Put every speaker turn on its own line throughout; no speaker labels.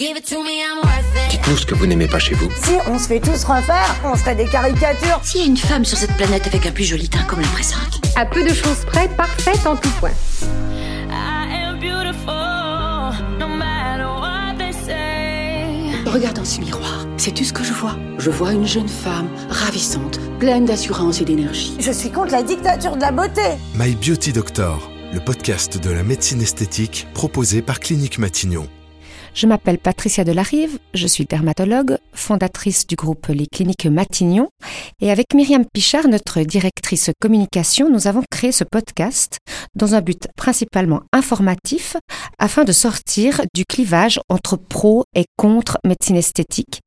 Dites-nous ce que vous n'aimez pas chez vous.
Si on se fait tous refaire, on serait des caricatures.
S'il y a une femme sur cette planète avec un plus joli teint comme la présente.
À peu de choses près, parfaite en tout point.
Regarde dans ce miroir. Sais-tu ce que je vois Je vois une jeune femme ravissante, pleine d'assurance et d'énergie.
Je suis contre la dictature de la beauté.
My Beauty Doctor, le podcast de la médecine esthétique proposé par Clinique Matignon.
Je m'appelle Patricia Delarive, je suis dermatologue, fondatrice du groupe Les Cliniques Matignon, et avec Myriam Pichard, notre directrice communication, nous avons créé ce podcast dans un but principalement informatif afin de sortir du clivage entre pro et contre médecine esthétique.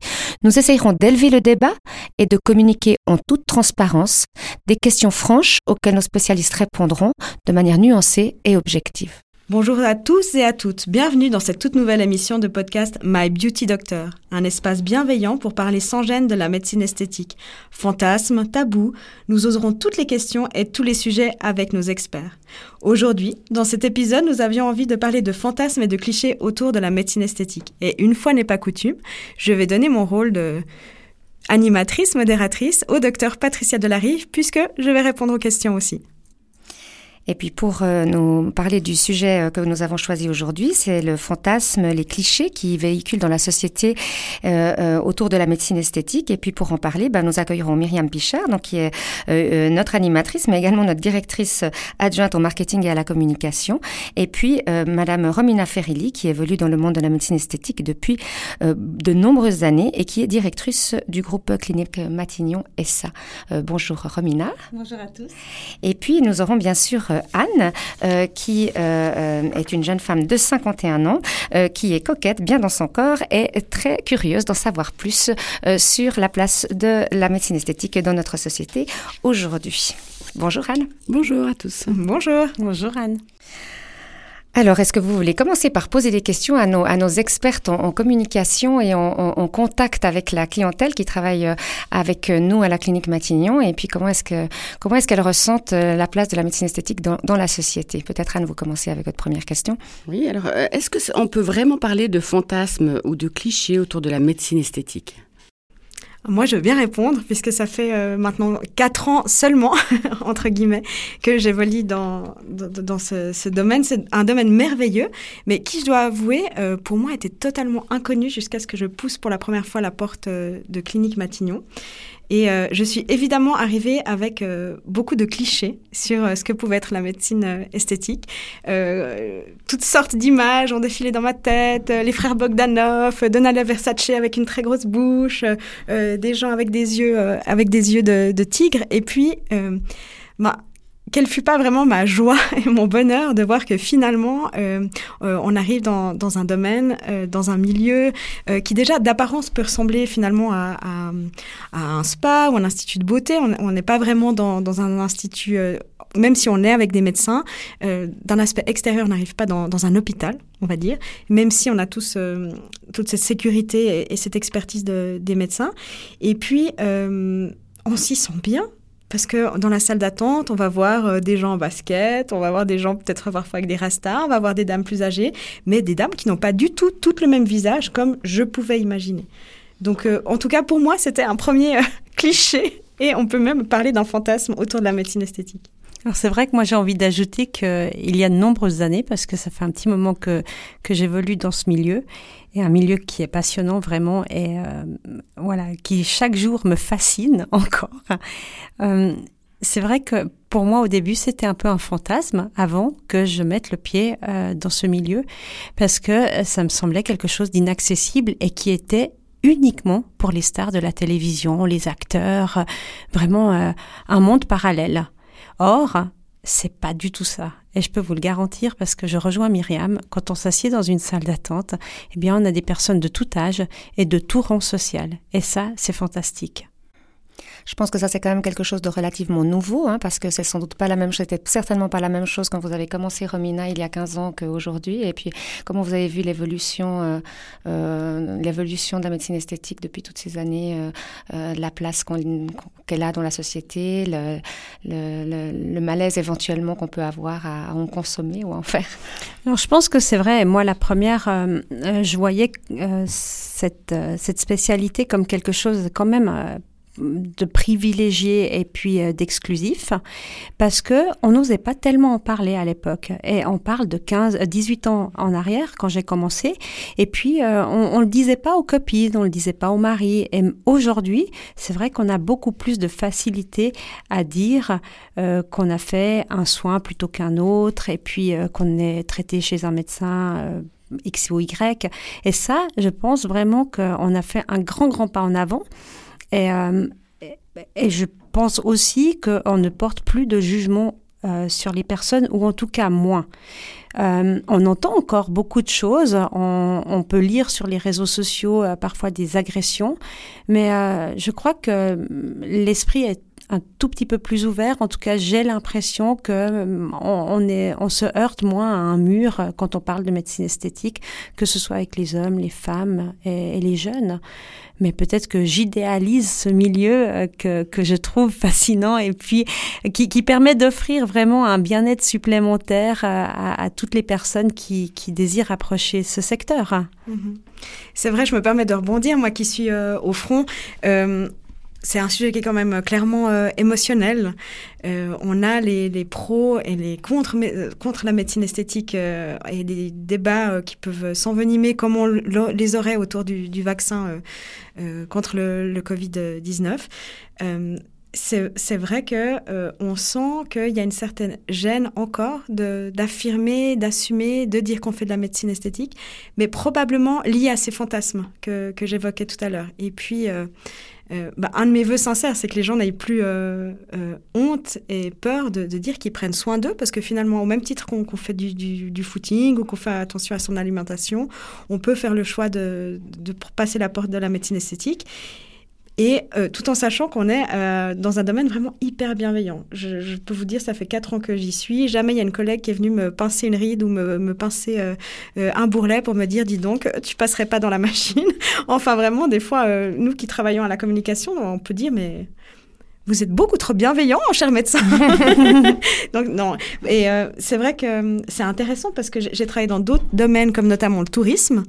Nous essayerons d'élever le débat et de communiquer en toute transparence des questions franches auxquelles nos spécialistes répondront de manière nuancée et objective.
Bonjour à tous et à toutes, bienvenue dans cette toute nouvelle émission de podcast My Beauty Doctor, un espace bienveillant pour parler sans gêne de la médecine esthétique. Fantasmes, tabous, nous oserons toutes les questions et tous les sujets avec nos experts. Aujourd'hui, dans cet épisode, nous avions envie de parler de fantasmes et de clichés autour de la médecine esthétique. Et une fois n'est pas coutume, je vais donner mon rôle de animatrice, modératrice au docteur Patricia Delarive, puisque je vais répondre aux questions aussi.
Et puis pour euh, nous parler du sujet euh, que nous avons choisi aujourd'hui, c'est le fantasme, les clichés qui véhiculent dans la société euh, autour de la médecine esthétique. Et puis pour en parler, ben, nous accueillerons Myriam Pichard, donc qui est notre animatrice, mais également notre directrice adjointe au marketing et à la communication. Et puis Madame Romina Ferilli, qui évolue dans le monde de la médecine esthétique depuis de nombreuses années et qui est directrice du groupe clinique Matignon SA. bonjour Romina.
Bonjour à tous.
Et puis nous aurons bien sûr Anne, euh, qui euh, est une jeune femme de 51 ans, euh, qui est coquette, bien dans son corps et très curieuse d'en savoir plus sur la place de la médecine esthétique dans notre société aujourd'hui. Bonjour Anne.
Bonjour à tous.
Bonjour.
Bonjour Anne.
Alors, est-ce que vous voulez commencer par poser des questions à nos, à nos expertes en, communication et en, contact avec la clientèle qui travaille euh, avec nous à la clinique Matignon? Et puis, comment est-ce que comment est-ce qu'elles ressentent euh, la place de la médecine esthétique dans, dans la société? Peut-être Anne, vous commencez avec votre première question.
Oui. Alors, euh, est-ce que on peut vraiment parler de fantasmes ou de clichés autour de la médecine esthétique?
Moi, je veux bien répondre, puisque ça fait euh, maintenant quatre ans seulement, entre guillemets, que j'évolue dans, dans, dans ce, ce, domaine. C'est un domaine merveilleux, mais qui, je dois avouer, euh, pour moi, était totalement inconnu jusqu'à ce que je pousse pour la première fois la porte euh, de Clinique Matignon. Et euh, je suis évidemment arrivée avec euh, beaucoup de clichés sur euh, ce que pouvait être la médecine esthétique. toutes sortes d'images ont défilé dans ma tête. les frères Bogdanov, Donald Versace avec une très grosse bouche, des gens avec des yeux, avec des yeux de, de tigre. Et puis, bah, quelle fut pas vraiment ma joie et mon bonheur de voir que finalement euh, euh, on arrive dans, dans un domaine, euh, dans un milieu euh, qui déjà d'apparence peut ressembler finalement à, à, à, un spa ou un institut de beauté. On n'est pas vraiment dans, dans un institut, euh, même si on est avec des médecins, euh, d'un aspect extérieur, on n'arrive pas dans, dans, un hôpital, on va dire, même si on a tous toute cette sécurité et, et cette expertise de, des médecins. Et puis on s'y sent bien parce que dans la salle d'attente, on va voir euh, des gens en basket, on va voir des gens peut-être parfois avec des rastas, on va voir des dames plus âgées, mais des dames qui n'ont pas du tout tout le même visage comme je pouvais imaginer. Donc, euh, en tout cas, pour moi, c'était un premier euh, cliché et on peut même parler d'un fantasme autour de la médecine esthétique.
Alors c'est vrai que moi j'ai envie d'ajouter qu'il y a de nombreuses années, parce que ça fait un petit moment que, que j'évolue dans ce milieu, et un milieu qui est passionnant vraiment et euh, voilà qui chaque jour me fascine encore. Euh, c'est vrai que pour moi au début c'était un peu un fantasme avant que je mette le pied euh, dans ce milieu parce que ça me semblait quelque chose d'inaccessible et qui était uniquement pour les stars de la télévision, les acteurs, vraiment euh, un monde parallèle. Or, c'est pas du tout ça. Et je peux vous le garantir parce que je rejoins Myriam. Quand on s'assied dans une salle d'attente, eh bien, on a des personnes de tout âge et de tout rang social. Et ça, c'est fantastique.
Je pense que ça c'est quand même quelque chose de relativement nouveau, hein, parce que c'est sans doute pas la même chose, c'était certainement pas la même chose quand vous avez commencé Romina il y a 15 ans qu'aujourd'hui. Et puis comment vous avez vu l'évolution, euh, euh, l'évolution de la médecine esthétique depuis toutes ces années, euh, la place qu'elle a dans la société, le, malaise éventuellement qu'on peut avoir à, en consommer ou à en faire?
Alors je pense que c'est vrai. Moi la première, je voyais cette, cette spécialité comme quelque chose quand même de privilégié et puis euh, d'exclusif parce que on n'osait pas tellement en parler à l'époque. Et on parle de 15 18 ans en arrière quand j'ai commencé. Et puis euh, on, on le disait pas aux copines on le disait pas aux maris. Et aujourd'hui c'est vrai qu'on a beaucoup plus de facilité à dire euh, qu'on a fait un soin plutôt qu'un autre et puis qu'on est traité chez un médecin X ou Y. Et ça je pense vraiment qu'on a fait un grand grand pas en avant euh, et, je pense aussi qu'on ne porte plus de jugement euh, sur les personnes, ou en tout cas moins. Euh, on entend encore beaucoup de choses, on, peut lire sur les réseaux sociaux parfois des agressions, mais je crois que l'esprit est un tout petit peu plus ouvert. En tout cas, j'ai l'impression que on, on, est, on se heurte moins à un mur quand on parle de médecine esthétique, que ce soit avec les hommes, les femmes et, les jeunes mais peut-être que j'idéalise ce milieu euh, que, que je trouve fascinant et puis qui, qui permet d'offrir vraiment un bien-être supplémentaire à, toutes les personnes qui, qui désirent approcher ce secteur.
Mm-hmm. C'est vrai, je me permets de rebondir, moi qui suis euh, au front. Euh, c'est un sujet qui est quand même clairement euh, émotionnel. Euh, on a les, les, pros et les contre, euh, contre la médecine esthétique euh, et des débats euh, qui peuvent s'envenimer comme on les aurait autour du, vaccin euh, contre le, le Covid-19. c'est vrai que on sent qu'il y a une certaine gêne encore d'affirmer, d'assumer, de dire qu'on fait de la médecine esthétique, mais probablement lié à ces fantasmes que, que j'évoquais tout à l'heure. Et puis euh, bah, un de mes voeux sincères, c'est que les gens n'aient plus euh, euh, honte et peur de, dire qu'ils prennent soin d'eux, parce que finalement, au même titre qu'on qu fait du, footing ou qu'on fait attention à son alimentation, on peut faire le choix de passer la porte de la médecine esthétique et euh, tout en sachant qu'on est euh, dans un domaine vraiment hyper bienveillant. Je, je, peux vous dire, ça fait quatre ans que j'y suis. Jamais il y a une collègue qui est venue me pincer une ride ou me, me pincer euh, un bourrelet pour me dire, dis donc, tu passerais pas dans la machine. enfin, vraiment, des fois, nous qui travaillons à la communication, on peut dire, mais vous êtes beaucoup trop bienveillant, cher médecin. Donc non. Et euh, c'est vrai que c'est intéressant parce que j'ai travaillé dans d'autres domaines comme notamment le tourisme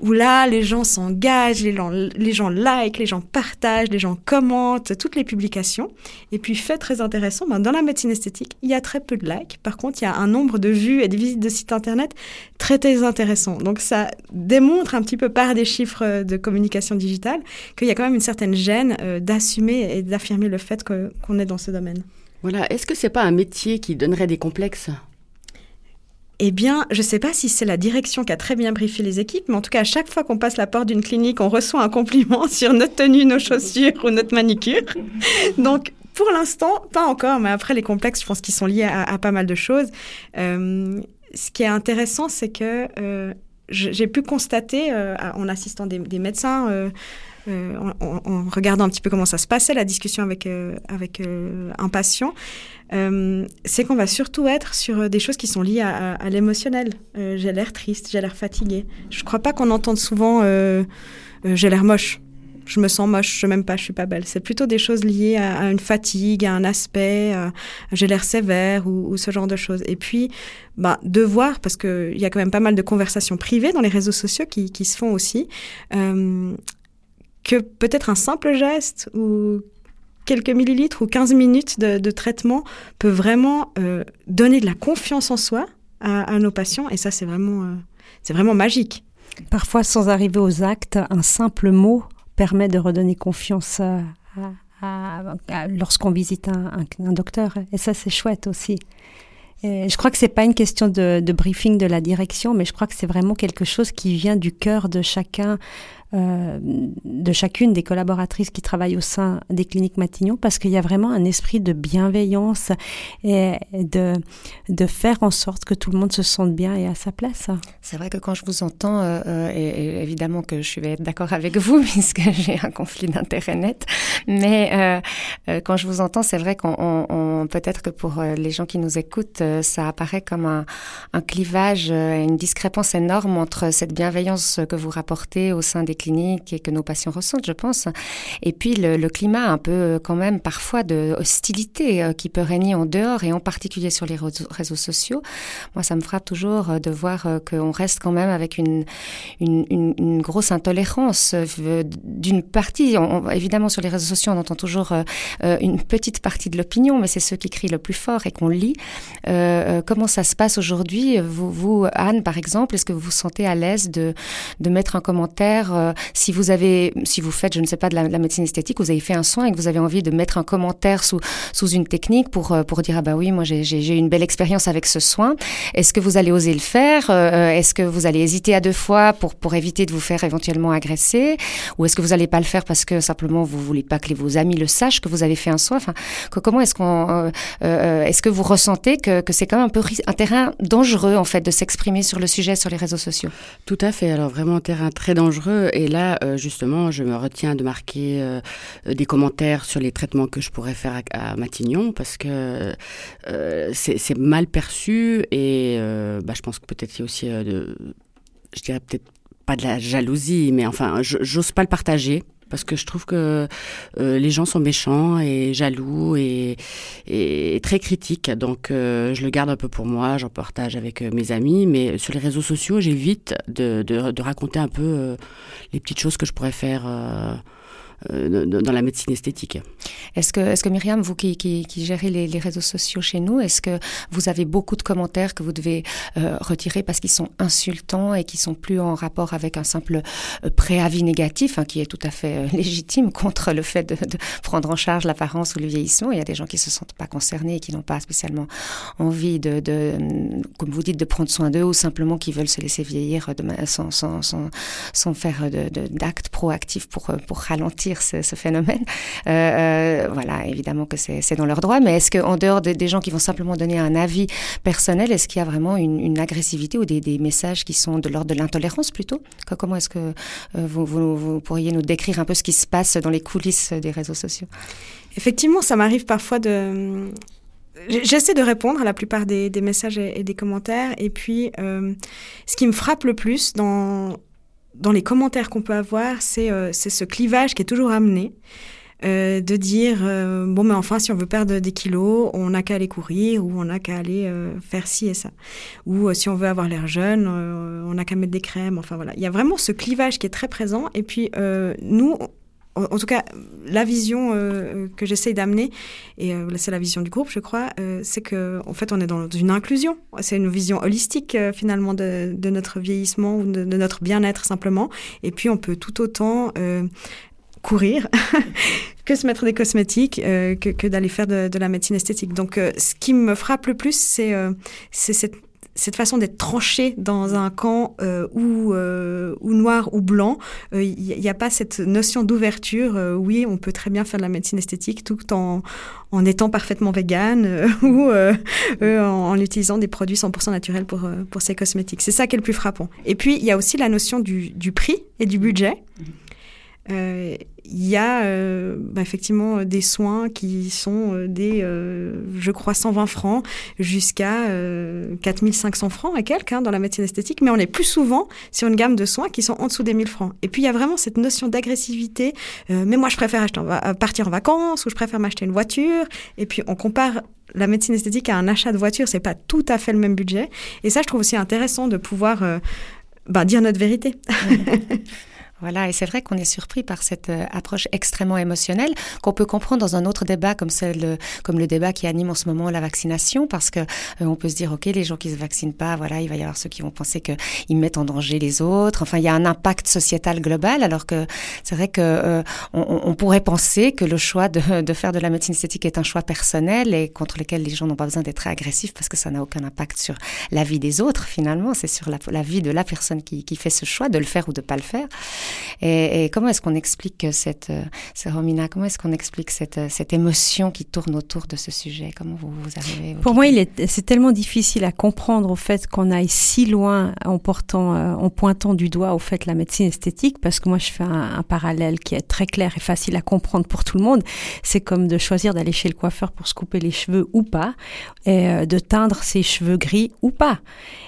où là, les gens s'engagent, les gens, les gens like, les gens partagent, les gens commentent toutes les publications. Et puis, fait très intéressant, ben, dans la médecine esthétique, il y a très peu de likes. Par contre, il y a un nombre de vues et de visites de sites internet très, très intéressant. Donc, ça démontre un petit peu par des chiffres de communication digitale qu'il y a quand même une certaine gêne euh, d'assumer et d'affirmer le fait qu'on qu est dans ce domaine.
Voilà. Est-ce que c'est pas un métier qui donnerait des complexes?
Eh bien, je ne sais pas si c'est la direction qui a très bien briefé les équipes, mais en tout cas, à chaque fois qu'on passe la porte d'une clinique, on reçoit un compliment sur notre tenue, nos chaussures ou notre manicure. Donc, pour l'instant, pas encore, mais après, les complexes, je pense qu'ils sont liés à, pas mal de choses. Euh, ce qui est intéressant, c'est que euh, j'ai pu constater, euh, en assistant des, médecins, en, en, regardant un petit peu comment ça se passait, la discussion avec, euh, avec euh, un patient, euh, c'est qu'on va surtout être sur des choses qui sont liées à, l'émotionnel. Euh, j'ai l'air triste, j'ai l'air fatigué. Je crois pas qu'on entende souvent euh, j'ai l'air moche. Je me sens moche, je m'aime pas, je suis pas belle. C'est plutôt des choses liées à, une fatigue, à un aspect, j'ai l'air sévère ou, ce genre de choses. Et puis, bah, de voir, parce qu'il y a quand même pas mal de conversations privées dans les réseaux sociaux qui, se font aussi, euh, que peut-être un simple geste ou quelques millilitres ou 15 minutes de, traitement peut vraiment euh, donner de la confiance en soi à, nos patients et ça c'est vraiment euh, vraiment magique.
Parfois sans arriver aux actes, un simple mot permet de redonner confiance à, lorsqu'on visite un, docteur et ça c'est chouette aussi. Je crois que c'est pas une question de, briefing de la direction, mais je crois que c'est vraiment quelque chose qui vient du cœur de chacun euh, de chacune des collaboratrices qui travaillent au sein des cliniques Matignon parce qu'il y a vraiment un esprit de bienveillance et de, de faire en sorte que tout le monde se sente bien et à sa place.
C'est vrai que quand je vous entends, euh, et, évidemment que je vais être d'accord avec vous puisque j'ai un conflit d'intérêt net, mais quand je vous entends, c'est vrai qu'on peut-être que pour les gens qui nous écoutent, ça apparaît comme un, un clivage, une discrépance énorme entre cette bienveillance que vous rapportez au sein des cliniques et que nos patients ressentent, je pense, et puis le, climat un peu quand même parfois de hostilité euh, qui peut régner en dehors et en particulier sur les réseaux sociaux. Moi, ça me frappe toujours euh, de voir euh, qu'on reste quand même avec une, grosse intolérance d'une partie. évidemment, sur les réseaux sociaux, on entend toujours une petite partie de l'opinion, mais c'est ceux qui crient le plus fort et qu'on lit. comment ça se passe aujourd'hui? Vous, Anne, par exemple, est-ce que vous vous sentez à l'aise de mettre un commentaire euh, si vous avez, si vous faites, je ne sais pas, de la, médecine esthétique, vous avez fait un soin et que vous avez envie de mettre un commentaire sous, sous une technique pour, euh, pour dire, ah bah oui, moi j'ai eu une belle expérience avec ce soin. Est-ce que vous allez oser le faire? Euh, Est-ce que vous allez hésiter à deux fois pour, pour éviter de vous faire éventuellement agresser? Ou est-ce que vous n'allez pas le faire parce que simplement vous voulez pas que vos amis le sachent que vous avez fait un soin? Comment est-ce qu'on, est-ce que vous ressentez que, que c'est quand même un peu un terrain dangereux en fait de s'exprimer sur le sujet sur les réseaux sociaux?
Tout à fait. Alors vraiment un terrain très dangereux. Et là, euh, justement, je me retiens de marquer euh, des commentaires sur les traitements que je pourrais faire à, Matignon parce que euh, c'est mal perçu et bah, je pense que peut-être il y a aussi de, je dirais peut-être pas de la jalousie, mais enfin, j'ose pas le partager parce que je trouve que euh, les gens sont méchants et jaloux et, très critiques. Donc euh, je le garde un peu pour moi, j'en partage avec euh, mes amis, mais sur les réseaux sociaux, j'évite de, raconter un peu les petites choses que je pourrais faire dans la médecine esthétique.
Est-ce que, est que Myriam, vous qui, gérez les, réseaux sociaux chez nous, est-ce que vous avez beaucoup de commentaires que vous devez euh, retirer parce qu'ils sont insultants et qui sont plus en rapport avec un simple euh, préavis négatif, hein, qui est tout à fait légitime contre le fait de, prendre en charge l'apparence ou le vieillissement? Il y a des gens qui se sentent pas concernés et qui n'ont pas spécialement envie de, de, comme vous dites, de prendre soin d'eux ou simplement qui veulent se laisser vieillir sans, faire d'actes proactifs pour ralentir ce, phénomène. Euh, euh, voilà, évidemment que c'est dans leur droit, mais est-ce qu'en dehors des gens qui vont simplement donner un avis personnel, est-ce qu'il y a vraiment une, agressivité ou des, messages qui sont de l'ordre de l'intolérance plutôt? Comment est-ce que euh, vous, pourriez nous décrire un peu ce qui se passe dans les coulisses des réseaux sociaux?
Effectivement, ça m'arrive parfois de... J'essaie de répondre à la plupart des, messages et, des commentaires. Et puis, ce qui me frappe le plus dans, dans les commentaires qu'on peut avoir, c'est euh, ce clivage qui est toujours amené. Euh, de dire euh, bon mais enfin si on veut perdre des kilos on n'a qu'à aller courir ou on n'a qu'à aller faire ci et ça ou si on veut avoir l'air jeune on n'a qu'à mettre des crèmes enfin voilà il y a vraiment ce clivage qui est très présent et puis nous en, tout cas, la vision euh, que j'essaye d'amener, et euh, c'est la vision du groupe, je crois, euh, c'est que en fait, on est dans une inclusion. C'est une vision holistique finalement de, notre vieillissement ou de, notre bien-être simplement. Et puis, on peut tout autant courir que se mettre des cosmétiques, que, d'aller faire de, la médecine esthétique. Donc, ce qui me frappe le plus, c'est cette cette façon d'être tranché dans un camp euh, ou, euh, ou noir ou blanc, il euh, n'y a pas cette notion d'ouverture. Oui, on peut très bien faire de la médecine esthétique tout en, en étant parfaitement vegan ou en, utilisant des produits 100% naturels pour, pour ces cosmétiques. C'est ça qui est le plus frappant. Et puis, il y a aussi la notion du, du prix et du budget. Il y a euh, bah, effectivement des soins qui sont euh, des, je crois, 120 francs jusqu'à 4500 francs et quelques hein, dans la médecine esthétique, mais on est plus souvent sur une gamme de soins qui sont en dessous des 1000 francs. Et puis il y a vraiment cette notion d'agressivité. mais moi, je préfère acheter partir en vacances ou je préfère m'acheter une voiture. Et puis on compare la médecine esthétique à un achat de voiture, c'est pas tout à fait le même budget. Et ça, je trouve aussi intéressant de pouvoir bah, dire notre vérité.
Voilà, et c'est vrai qu'on est surpris par cette euh, approche extrêmement émotionnelle qu'on peut comprendre dans un autre débat comme celle, comme le débat qui anime en ce moment la vaccination, parce que euh, on peut se dire ok, les gens qui se vaccinent pas, voilà, il va y avoir ceux qui vont penser qu'ils mettent en danger les autres. Enfin, il y a un impact sociétal global, alors que c'est vrai que euh, on, on, pourrait penser que le choix de, de, faire de la médecine esthétique est un choix personnel et contre lequel les gens n'ont pas besoin d'être agressifs parce que ça n'a aucun impact sur la vie des autres. Finalement, c'est sur la, la, vie de la personne qui, qui fait ce choix de le faire ou de pas le faire. Et, et comment est-ce qu'on explique cette, euh, Romina, comment est-ce qu'on explique cette, euh, cette émotion qui tourne autour de ce sujet? Comment vous, vous arrivez
Pour moi, il est, c'est tellement difficile à comprendre au fait qu'on aille si loin en portant, euh, en pointant du doigt au fait la médecine esthétique, parce que moi, je fais un, un, parallèle qui est très clair et facile à comprendre pour tout le monde. C'est comme de choisir d'aller chez le coiffeur pour se couper les cheveux ou pas, et euh, de teindre ses cheveux gris ou pas.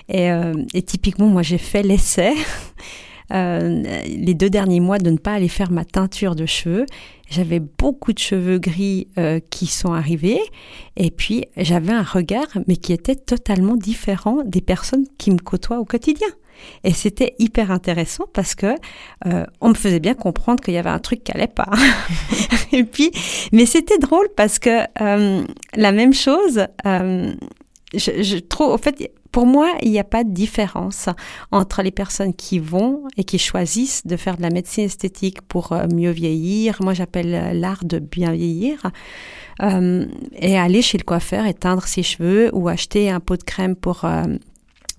Et, euh, et typiquement, moi, j'ai fait l'essai. Euh, les deux derniers mois de ne pas aller faire ma teinture de cheveux. J'avais beaucoup de cheveux gris euh, qui sont arrivés et puis j'avais un regard mais qui était totalement différent des personnes qui me côtoient au quotidien. Et c'était hyper intéressant parce que euh, on me faisait bien comprendre qu'il y avait un truc qui allait pas. et puis, mais c'était drôle parce que euh, la même chose, euh, je, je trouve, en fait, pour moi, il n'y a pas de différence entre les personnes qui vont et qui choisissent de faire de la médecine esthétique pour euh, mieux vieillir. Moi, j'appelle l'art de bien vieillir. Euh, et aller chez le coiffeur et teindre ses cheveux ou acheter un pot de crème pour euh,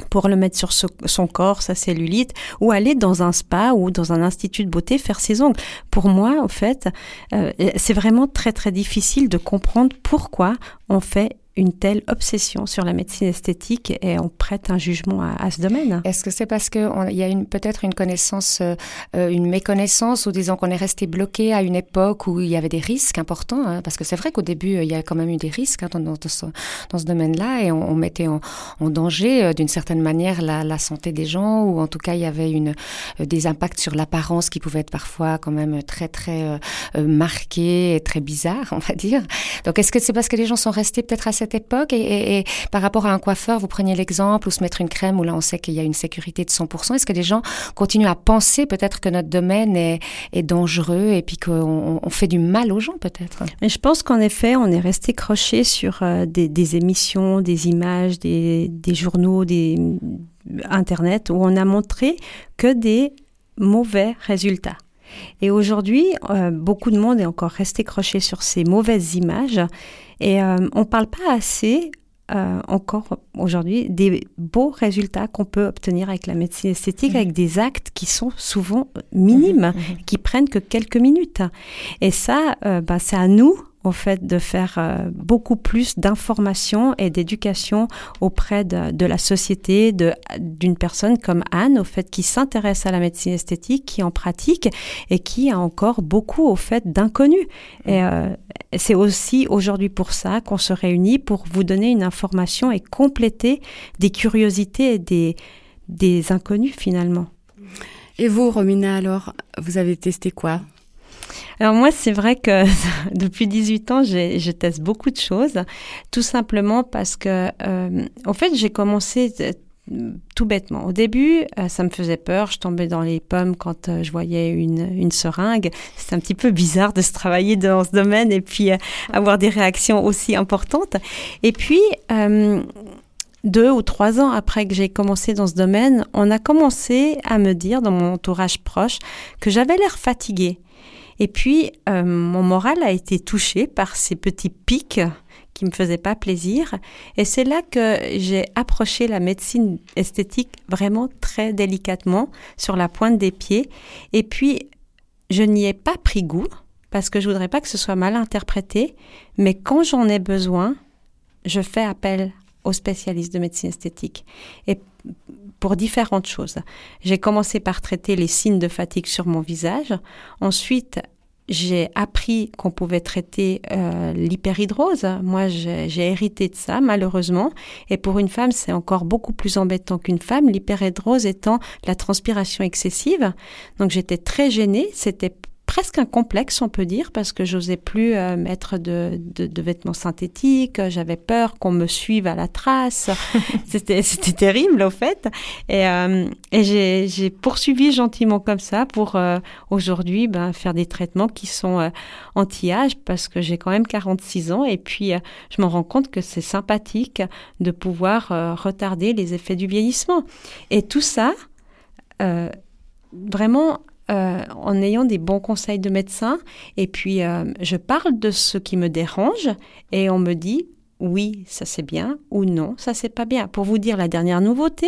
pour le mettre sur son corps, sa cellulite, ou aller dans un spa ou dans un institut de beauté faire ses ongles. Pour moi, en fait, euh, c'est vraiment très très difficile de comprendre pourquoi on fait une telle obsession sur la médecine esthétique et on prête un jugement à, ce domaine?
Est-ce que c'est parce qu'il y a peut-être une connaissance, euh, une méconnaissance, ou disons qu'on est resté bloqué à une époque où il y avait des risques importants hein, Parce que c'est vrai qu'au début, il y a quand même eu des risques hein, dans, ce, domaine-là et on, mettait en, danger euh, d'une certaine manière la, santé des gens, ou en tout cas, il y avait euh, des impacts sur l'apparence qui pouvaient être parfois quand même très, très euh, marqués et très bizarres, on va dire. Donc, est-ce que c'est parce que les gens sont restés peut-être à cette époque et, par rapport à un coiffeur, vous preniez l'exemple ou se mettre une crème où là on sait qu'il y a une sécurité de 100%. Est-ce que les gens continuent à penser peut-être que notre domaine est, dangereux et puis qu'on on fait du mal aux gens peut-être?
Mais je pense qu'en effet, on est resté croché sur euh, des, émissions, des images, des, des journaux, des Internet où on a montré que des mauvais résultats. Et aujourd'hui, euh, beaucoup de monde est encore resté croché sur ces mauvaises images et euh, on ne parle pas assez euh, encore aujourd'hui des beaux résultats qu'on peut obtenir avec la médecine esthétique, mmh. avec des actes qui sont souvent minimes, mmh. qui prennent que quelques minutes. Et ça, bah, c'est à nous au fait de faire euh, beaucoup plus d'information et d'éducation auprès de, de, la société, d'une personne comme Anne, au fait qui s'intéresse à la médecine esthétique, qui en pratique et qui a encore beaucoup au fait d'inconnus. Et euh, c'est aussi aujourd'hui pour ça qu'on se réunit pour vous donner une information et compléter des curiosités et des, des inconnus finalement.
Et vous, Romina, alors, vous avez testé quoi?
Alors moi, c'est vrai que depuis 18 ans, je teste beaucoup de choses, tout simplement parce que, euh, en fait, j'ai commencé tout bêtement. Au début, euh, ça me faisait peur. Je tombais dans les pommes quand euh, je voyais une, une seringue. C'est un petit peu bizarre de se travailler dans ce domaine et puis euh, avoir des réactions aussi importantes. Et puis, euh, deux ou trois ans après que j'ai commencé dans ce domaine, on a commencé à me dire dans mon entourage proche que j'avais l'air fatiguée. Et puis, euh, mon moral a été touché par ces petits pics qui me faisaient pas plaisir. Et c'est là que j'ai approché la médecine esthétique vraiment très délicatement, sur la pointe des pieds. Et puis, je n'y ai pas pris goût, parce que je voudrais pas que ce soit mal interprété. Mais quand j'en ai besoin, je fais appel aux spécialistes de médecine esthétique. Et pour différentes choses. J'ai commencé par traiter les signes de fatigue sur mon visage. Ensuite, j'ai appris qu'on pouvait traiter euh, l'hyperhidrose. Moi, j'ai hérité de ça, malheureusement. Et pour une femme, c'est encore beaucoup plus embêtant qu'une femme, l'hyperhidrose étant la transpiration excessive. Donc, j'étais très gênée. C'était presque un complexe, on peut dire, parce que j'osais plus euh, mettre de, de, de, vêtements synthétiques. J'avais peur qu'on me suive à la trace. c'était, c'était terrible, au fait. Et, euh, et j'ai, j'ai poursuivi gentiment comme ça pour euh, aujourd'hui ben, faire des traitements qui sont anti-âge, parce que j'ai quand même 46 ans. Et puis, je me rends compte que c'est sympathique de pouvoir retarder les effets du vieillissement. Et tout ça, vraiment euh, en ayant des bons conseils de médecin. Et puis, euh, je parle de ce qui me dérange et on me dit, oui, ça c'est bien, ou non, ça c'est pas bien. Pour vous dire la dernière nouveauté,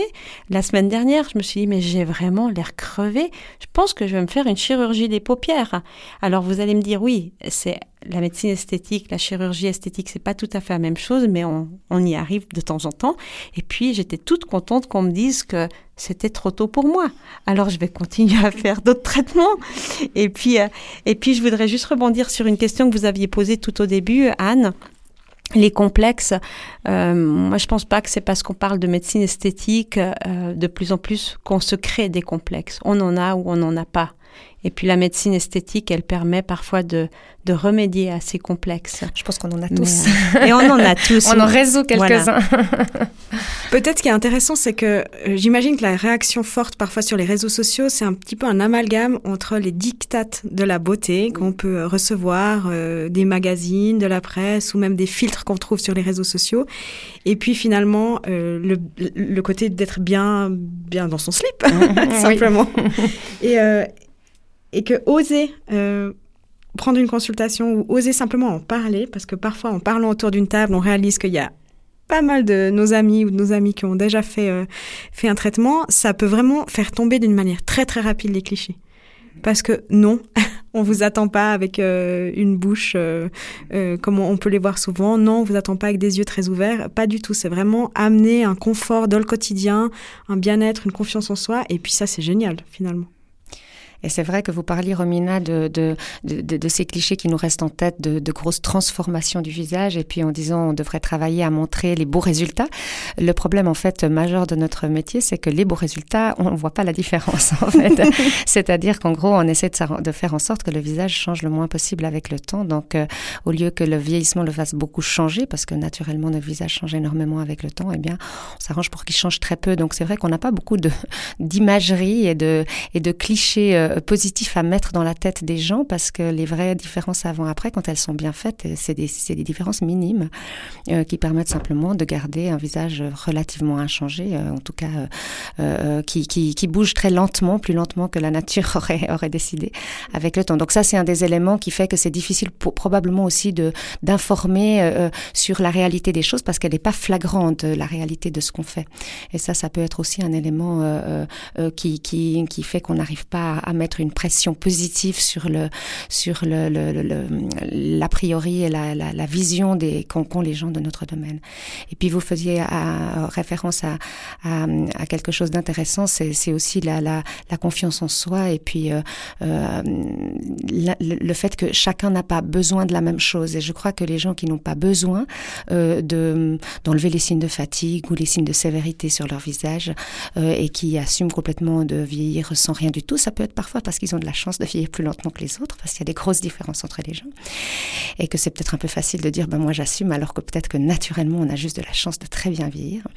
la semaine dernière, je me suis dit, mais j'ai vraiment l'air crevé. Je pense que je vais me faire une chirurgie des paupières. Alors vous allez me dire, oui, c'est la médecine esthétique, la chirurgie esthétique, c'est pas tout à fait la même chose, mais on, on y arrive de temps en temps. Et puis j'étais toute contente qu'on me dise que c'était trop tôt pour moi. Alors je vais continuer à faire d'autres traitements. Et puis, euh, et puis je voudrais juste rebondir sur une question que vous aviez posée tout au début, Anne les complexes, euh, moi je pense pas que c'est parce qu'on parle de médecine esthétique euh, de plus en plus qu'on se crée des complexes. On en a ou on n'en a pas. Et puis la médecine esthétique, elle permet parfois de, de remédier à ces complexes.
Je pense qu'on en a tous.
Euh, et on en a tous.
on en résout quelques-uns.
Peut-être ce qui est intéressant, c'est que euh, j'imagine que la réaction forte parfois sur les réseaux sociaux, c'est un petit peu un amalgame entre les dictates de la beauté qu'on peut recevoir euh, des magazines, de la presse ou même des filtres qu'on trouve sur les réseaux sociaux. Et puis finalement, le, le, côté d'être bien, bien dans son slip, simplement. et, et que oser euh, prendre une consultation ou oser simplement en parler, parce que parfois en parlant autour d'une table, on réalise qu'il y a pas mal de nos amis ou de nos amis qui ont déjà fait, euh, fait un traitement, ça peut vraiment faire tomber d'une manière très très rapide les clichés. Parce que non, on vous attend pas avec euh, une bouche comme on peut les voir souvent. Non, on vous attend pas avec des yeux très ouverts. Pas du tout. C'est vraiment amener un confort dans le quotidien, un bien-être, une confiance en soi. Et puis ça, c'est génial finalement.
Et c'est vrai que vous parliez, Romina, de, de, de, de, ces clichés qui nous restent en tête, de, de grosses transformations du visage, et puis en disant on devrait travailler à montrer les beaux résultats. Le problème, en fait, majeur de notre métier, c'est que les beaux résultats, on ne voit pas la différence, en fait. C'est-à-dire qu'en gros, on essaie de, de, faire en sorte que le visage change le moins possible avec le temps. Donc, euh, au lieu que le vieillissement le fasse beaucoup changer, parce que naturellement, notre visage change énormément avec le temps, eh bien, on s'arrange pour qu'il change très peu. Donc, c'est vrai qu'on n'a pas beaucoup d'imagerie et de, et de clichés euh, positif à mettre dans la tête des gens parce que les vraies différences avant-après, quand elles sont bien faites, c'est des, des, différences minimes euh, qui permettent simplement de garder un visage relativement inchangé, euh, en tout cas euh, qui, qui, qui, bouge très lentement, plus lentement que la nature aurait, aurait décidé avec le temps. Donc ça, c'est un des éléments qui fait que c'est difficile probablement aussi de d'informer sur la réalité des choses parce qu'elle n'est pas flagrante, la réalité de ce qu'on fait. Et ça, ça peut être aussi un élément qui, qui, qui fait qu'on n'arrive pas à mettre mettre une pression positive sur le sur le, l'a priori et la, la, vision des qu'ont les gens de notre domaine. Et puis vous faisiez à, référence à, à, quelque chose d'intéressant, c'est aussi la, la, confiance en soi et puis euh, euh, le fait que chacun n'a pas besoin de la même chose. Et je crois que les gens qui n'ont pas besoin euh, de d'enlever les signes de fatigue ou les signes de sévérité sur leur visage euh, et qui assument complètement de vieillir sans rien du tout, ça peut être parfois parce qu'ils ont de la chance de vieillir plus lentement que les autres, parce qu'il y a des grosses différences entre les gens. Et que c'est peut-être un peu facile de dire, ben moi j'assume, alors que peut-être que naturellement on a juste de la chance de très bien vieillir.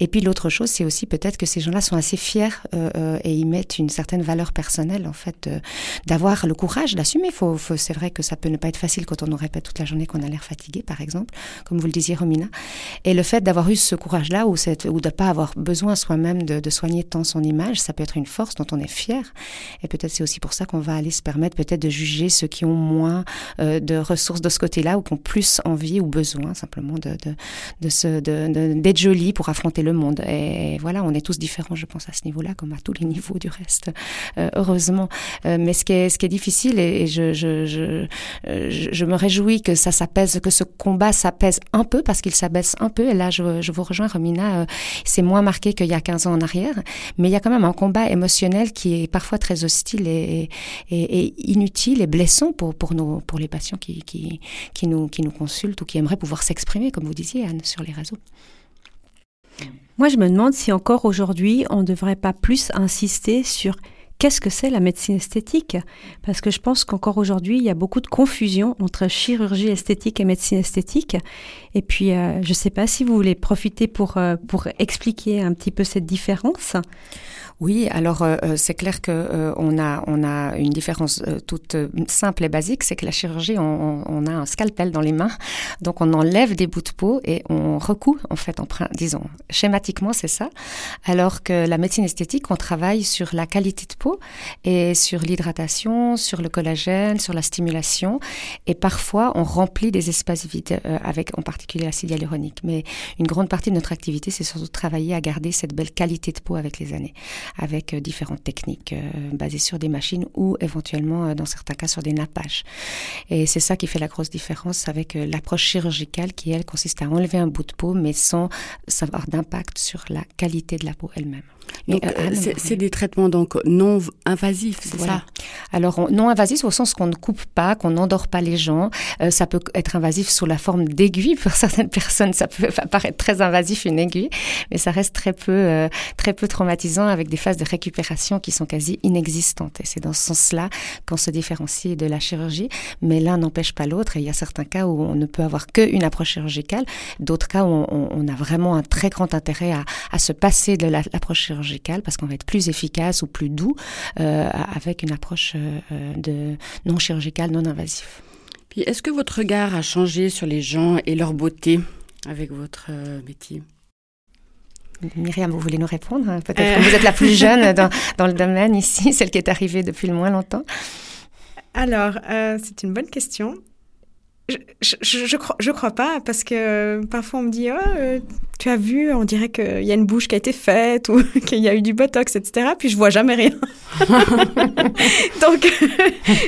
Et puis l'autre chose, c'est aussi peut-être que ces gens-là sont assez fiers euh, euh, et ils mettent une certaine valeur personnelle, en fait, d'avoir le courage d'assumer. C'est vrai que ça peut ne pas être facile quand on nous répète toute la journée qu'on a l'air fatigué, par exemple, comme vous le disiez, Romina. Et le fait d'avoir eu ce courage-là ou, de ne pas avoir besoin soi-même de, soigner tant son image, ça peut être une force dont on est fier. Peut-être c'est aussi pour ça qu'on va aller se permettre peut-être de juger ceux qui ont moins euh, de ressources de ce côté-là ou qui ont plus envie ou besoin simplement de, de, de, se, de, d'être jolis pour affronter le monde. Et, voilà, on est tous différents, je pense, à ce niveau-là, comme à tous les niveaux du reste, euh, heureusement. Euh, mais ce qui est, ce qui est difficile, et, je, je, je, je, me réjouis que ça s'apaise, que ce combat s'apaise un peu, parce qu'il s'abaisse un peu. Et là, je, je vous rejoins, Romina, c'est moins marqué qu'il y a 15 ans en arrière. Mais il y a quand même un combat émotionnel qui est parfois très hostile et, inutile et blessant pour, pour, pour les patients qui, qui, qui, nous, qui nous consultent ou qui aimeraient pouvoir s'exprimer, comme vous disiez, Anne, sur les réseaux.
Moi, je me demande si encore aujourd'hui, on ne devrait pas plus insister sur qu'est-ce que c'est la médecine esthétique? Parce que je pense qu'encore aujourd'hui, il y a beaucoup de confusion entre chirurgie esthétique et médecine esthétique. Et puis, euh, je ne sais pas si vous voulez profiter pour, euh, pour expliquer un petit peu cette différence.
Oui, alors euh, c'est clair que euh, on a on a une différence toute simple et basique, c'est que la chirurgie, on, on, a un scalpel dans les mains, donc on enlève des bouts de peau et on recoue en fait, en, disons schématiquement c'est ça, alors que la médecine esthétique, on travaille sur la qualité de peau et sur l'hydratation, sur le collagène, sur la stimulation. Et parfois, on remplit des espaces vides euh, avec en particulier l'acide hyaluronique. Mais une grande partie de notre activité, c'est surtout travailler à garder cette belle qualité de peau avec les années, avec euh, différentes techniques euh, basées sur des machines ou éventuellement, dans certains cas, sur des nappages. Et c'est ça qui fait la grosse différence avec l'approche chirurgicale qui, elle, consiste à enlever un bout de peau, mais sans avoir d'impact sur la qualité de la peau elle-même.
Donc, euh, c'est des traitements donc non invasifs, c'est ça?
Alors non invasifs au sens qu'on ne coupe pas, qu'on n'endort pas les gens. Euh, ça peut être invasif sous la forme d'aiguilles pour certaines personnes. Ça peut paraître très invasif une aiguille, mais ça reste très peu euh, très peu traumatisant avec des phases de récupération qui sont quasi inexistantes. Et c'est dans ce sens-là qu'on se différencie de la chirurgie. Mais l'un n'empêche pas l'autre. Et il y a certains cas où on ne peut avoir qu'une approche chirurgicale, d'autres cas où on, a vraiment un très grand intérêt à, à se passer de l'approche chirurgicale parce qu'on va être plus efficace ou plus doux euh, avec une approche euh, de non chirurgicale, non invasif.
Puis est-ce que votre regard a changé sur les gens et leur beauté avec votre euh, métier?
Myriam, vous voulez nous répondre hein? Peut-être que vous êtes la plus jeune dans, dans, le domaine ici, celle qui est arrivée depuis le moins longtemps.
Alors, c'est une bonne question. Je, je, je, crois, je crois pas, parce que parfois on me dit oh, tu as vu, on dirait qu'il y a une bouche qui a été faite ou qu'il y a eu du botox, etc. Puis je vois jamais rien. Donc,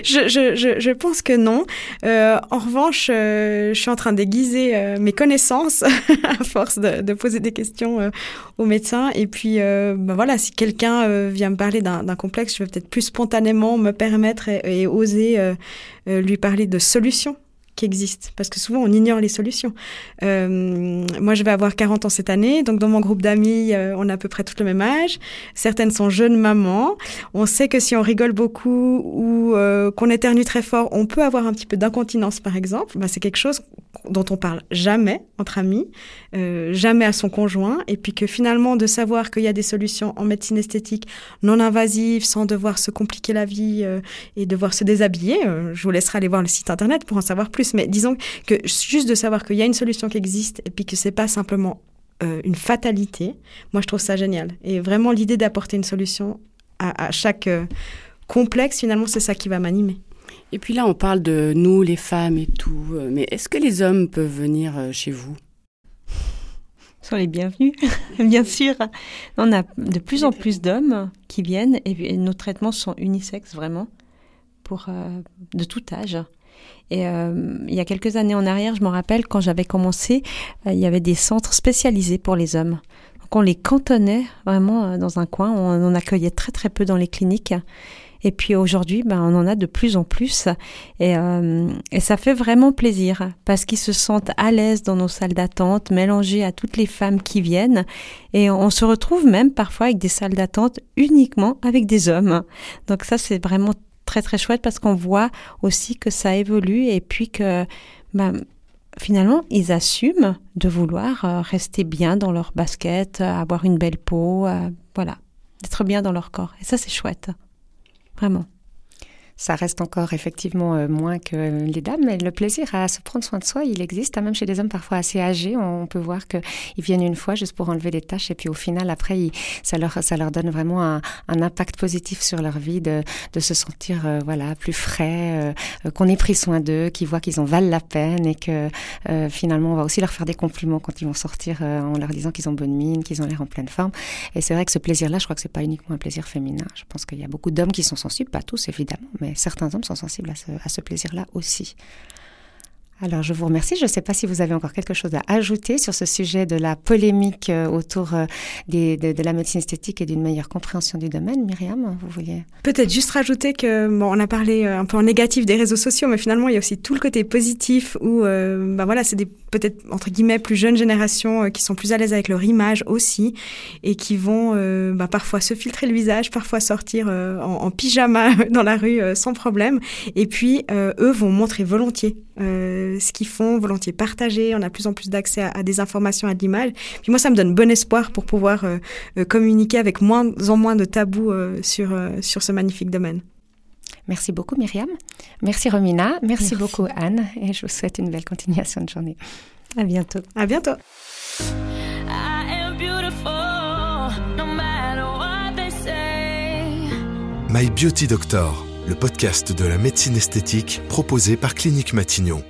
je, je, je, pense que non. Euh, en revanche, euh, je suis en train d'aiguiser euh, mes connaissances à force de, de, poser des questions aux médecins. Et puis, ben voilà, si quelqu'un vient me parler d'un complexe, je vais peut-être plus spontanément me permettre et, et oser lui parler de solutions qui existent, parce que souvent on ignore les solutions. Euh, moi, je vais avoir 40 ans cette année, donc dans mon groupe d'amis, euh, on a à peu près tout le même âge. Certaines sont jeunes mamans. On sait que si on rigole beaucoup ou euh, qu'on éternue très fort, on peut avoir un petit peu d'incontinence, par exemple. Bah, c'est quelque chose dont on parle jamais entre amis, euh, jamais à son conjoint, et puis que finalement de savoir qu'il y a des solutions en médecine esthétique non invasives, sans devoir se compliquer la vie et devoir se déshabiller. je vous laisserai aller voir le site internet pour en savoir plus mais disons que juste de savoir qu'il y a une solution qui existe et puis que c'est pas simplement euh, une fatalité, moi je trouve ça génial. Et vraiment l'idée d'apporter une solution à, chaque euh, complexe, finalement, c'est ça qui va m'animer.
Et puis là, on parle de nous, les femmes et tout, euh, mais est-ce que les hommes peuvent venir chez vous?
Ils sont les bienvenus, bien sûr. On a de plus en plus d'hommes qui viennent et nos traitements sont unisexes vraiment, pour de tout âge. Et euh, il y a quelques années en arrière, je me rappelle, quand j'avais commencé, euh, il y avait des centres spécialisés pour les hommes. Donc on les cantonnait vraiment euh, dans un coin, on en accueillait très très peu dans les cliniques. Et puis aujourd'hui, ben, on en a de plus en plus. Et, et ça fait vraiment plaisir parce qu'ils se sentent à l'aise dans nos salles d'attente, mélangés à toutes les femmes qui viennent. Et on se retrouve même parfois avec des salles d'attente uniquement avec des hommes. Donc ça, c'est vraiment très très chouette parce qu'on voit aussi que ça évolue et puis que ben, finalement ils assument de vouloir euh, rester bien dans leur basket, euh, avoir une belle peau, euh, voilà, d'être bien dans leur corps. Et ça c'est chouette, vraiment
ça reste encore effectivement euh, moins que les dames, mais le plaisir à se prendre soin de soi, il existe, hein, même chez des hommes parfois assez âgés. On peut voir qu'ils viennent une fois juste pour enlever des tâches et puis au final, après, ça, leur, donne vraiment un, impact positif sur leur vie de, se sentir euh, voilà plus frais, euh, qu'on ait pris soin d'eux, qu'ils voient qu'ils en valent la peine et que finalement, on va aussi leur faire des compliments quand ils vont sortir en leur disant qu'ils ont bonne mine, qu'ils ont l'air en pleine forme. Et c'est vrai que ce plaisir-là, je crois que c'est pas uniquement un plaisir féminin. Je pense qu'il y a beaucoup d'hommes qui sont sensibles, pas tous évidemment, certains hommes sont sensibles à ce, plaisir-là aussi. Alors, je vous remercie. Je ne sais pas si vous avez encore quelque chose à ajouter sur ce sujet de la polémique euh, autour euh, de, la médecine esthétique et d'une meilleure compréhension du domaine. Myriam, vous vouliez?
Peut-être juste rajouter que, bon, on a parlé euh, un peu en négatif des réseaux sociaux, mais finalement, il y a aussi tout le côté positif où, bah voilà, c'est peut-être, entre guillemets, plus jeunes générations qui sont plus à l'aise avec leur image aussi et qui vont bah, parfois se filtrer le visage, parfois sortir en, pyjama dans la rue sans problème. Et puis, eux vont montrer volontiers ce qu'ils font, volontiers partager. On a de plus en plus d'accès à, des informations, à de l'image. Puis moi, ça me donne bon espoir pour pouvoir euh, euh, communiquer avec moins en moins de tabous euh, sur, sur ce magnifique domaine.
Merci beaucoup Myriam. Merci Romina. Merci, beaucoup Anne. Et je vous souhaite une belle continuation de journée.
À bientôt.
À bientôt.
My Beauty Doctor, le podcast de la médecine esthétique proposé par Clinique Matignon.